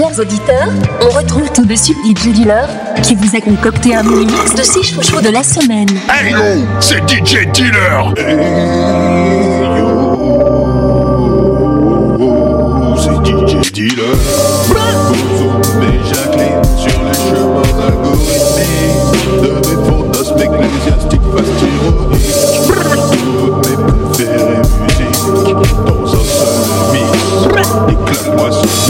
Chers auditeurs, on retrouve tout de suite DJ Dealer qui vous a concocté un mini-mix de 6 chouchous de la semaine. Hey yo, c'est DJ Dealer c'est DJ Dealer. Bozo et Jacqueline sur les chemins algorithmiques de mes fantasmes ecclésiastiques fast Toutes mes préférées musiques dans un seul mix. Éclate-moi ce mix.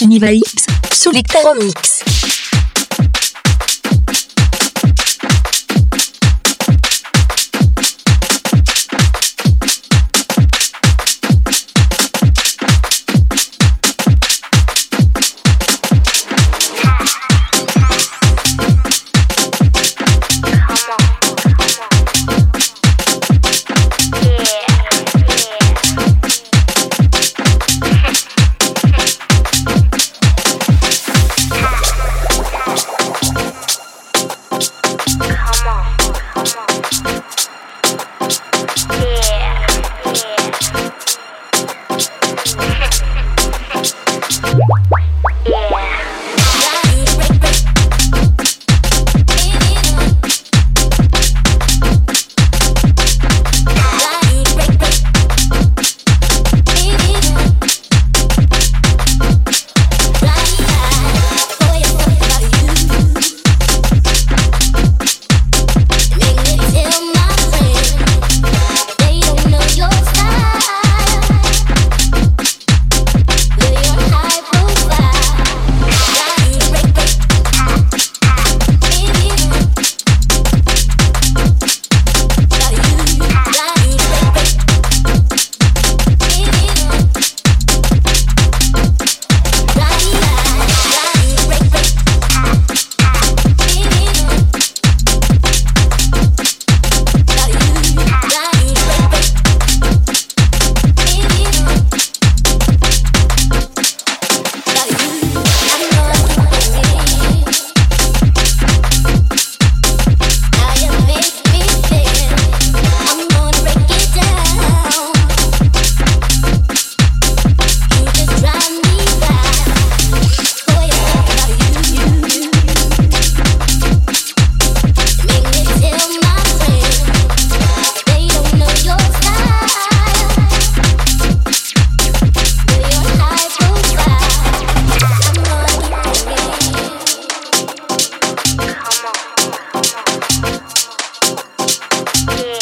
Sunny Vibes, sous les Yeah.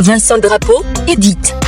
Vincent Drapeau, Edith.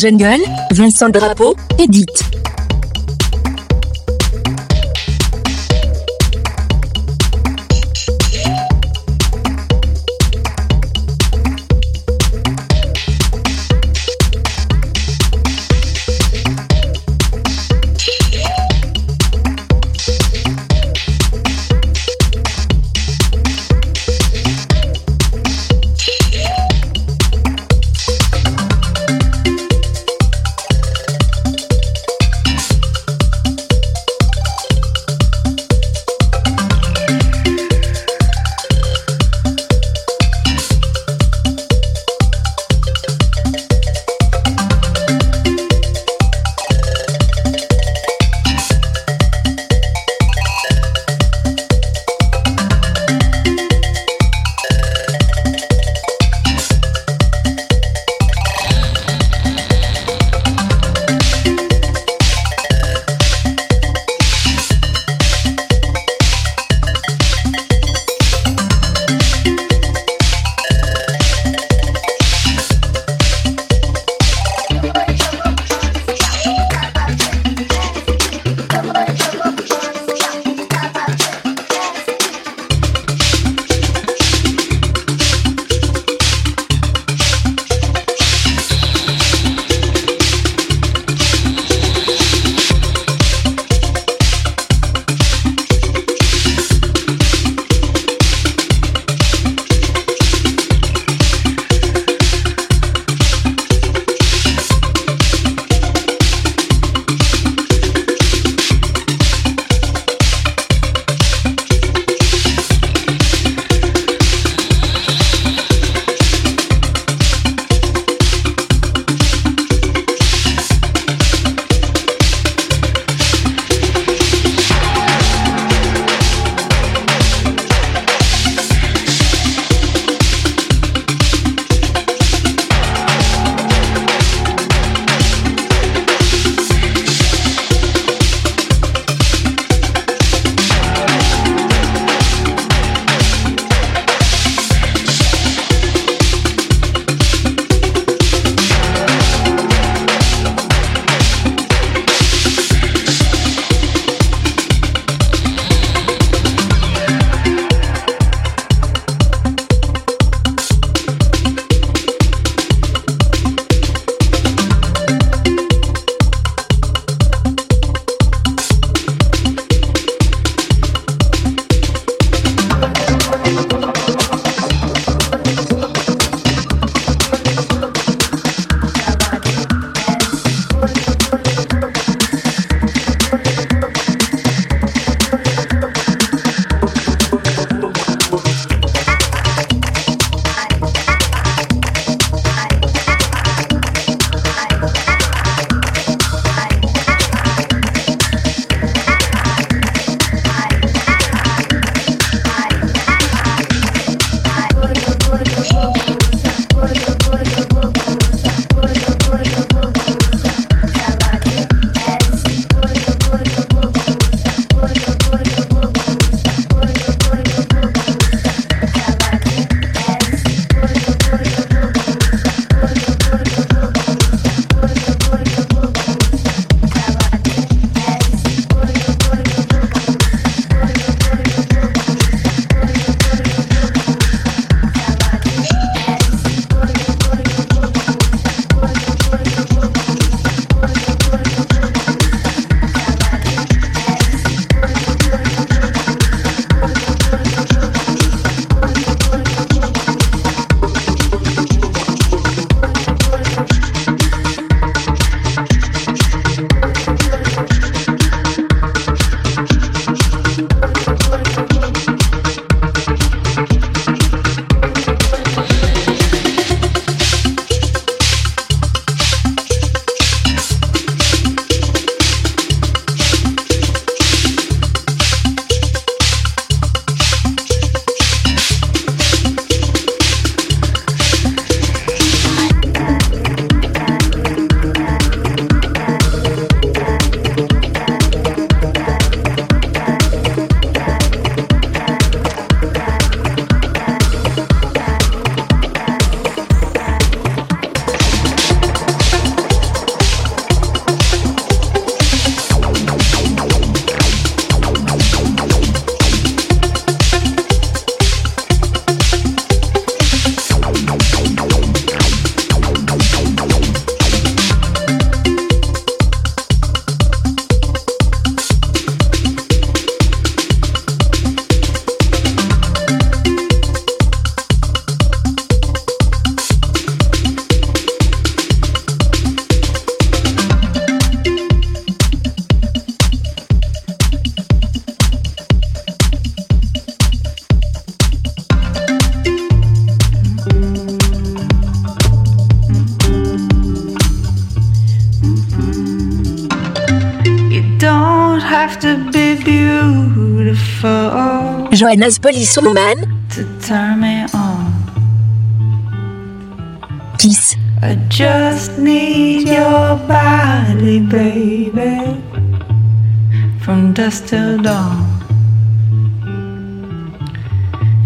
Jungle, Vincent Drapeau, Edith. Oh. as poliswoman to turn me on. Please. I just need your body, baby. From dusk till dawn.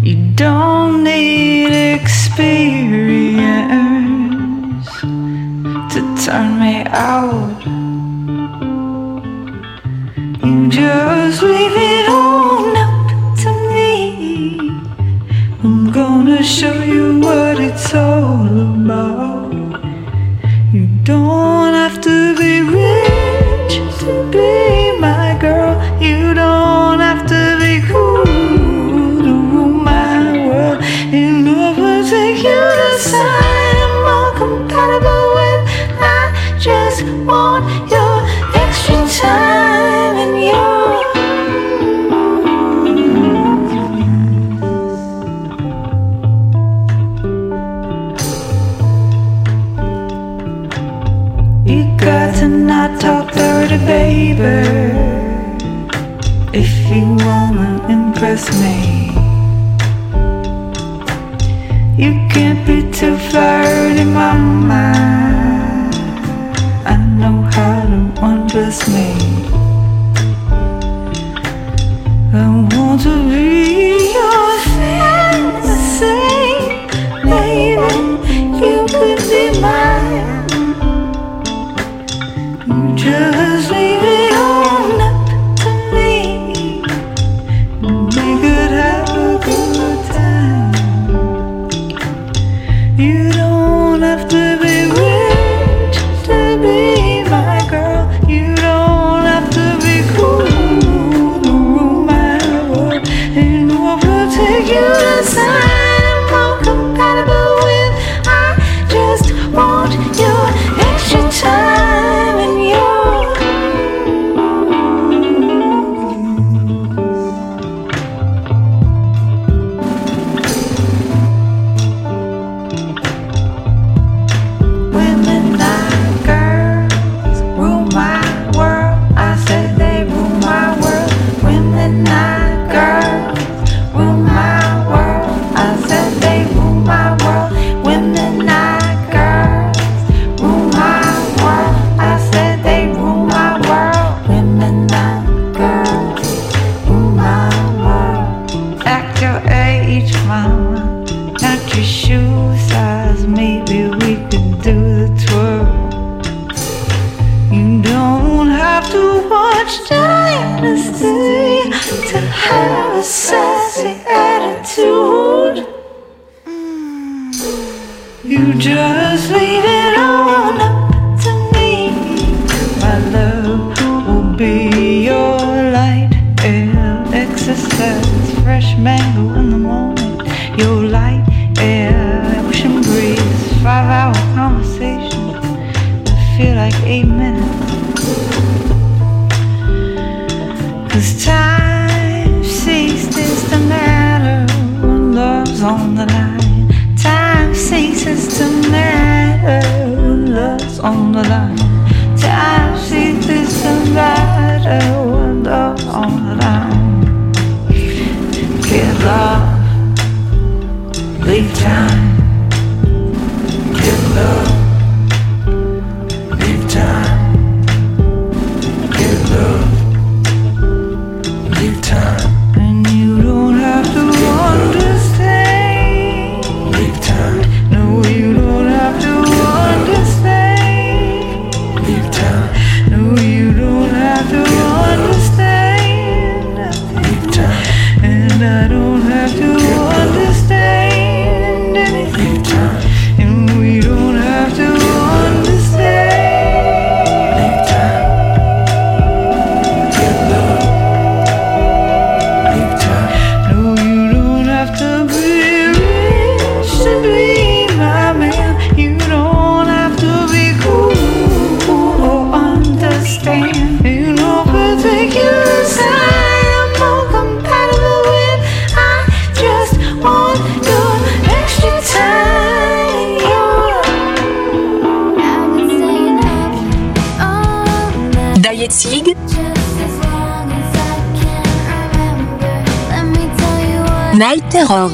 You don't need experience To turn me out. You just leave it all gonna show you what it's all about. You don't have to be rich to be. baby. You don't have to Royal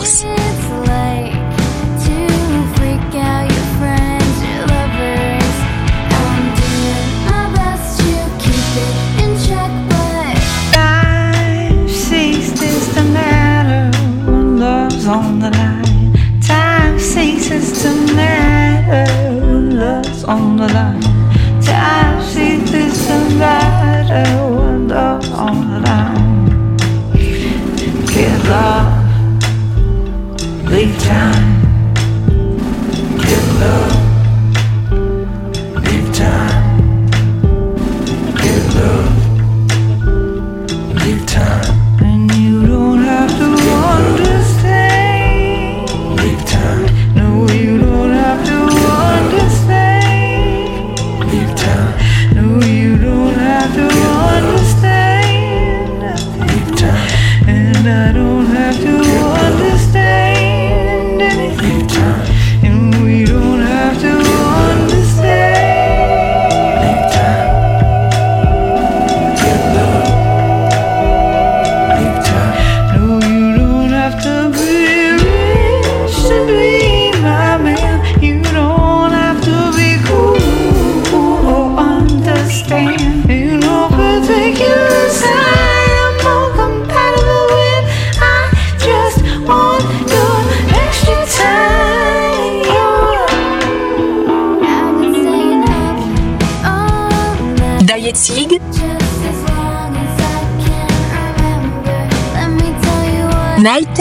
return.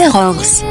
Interors.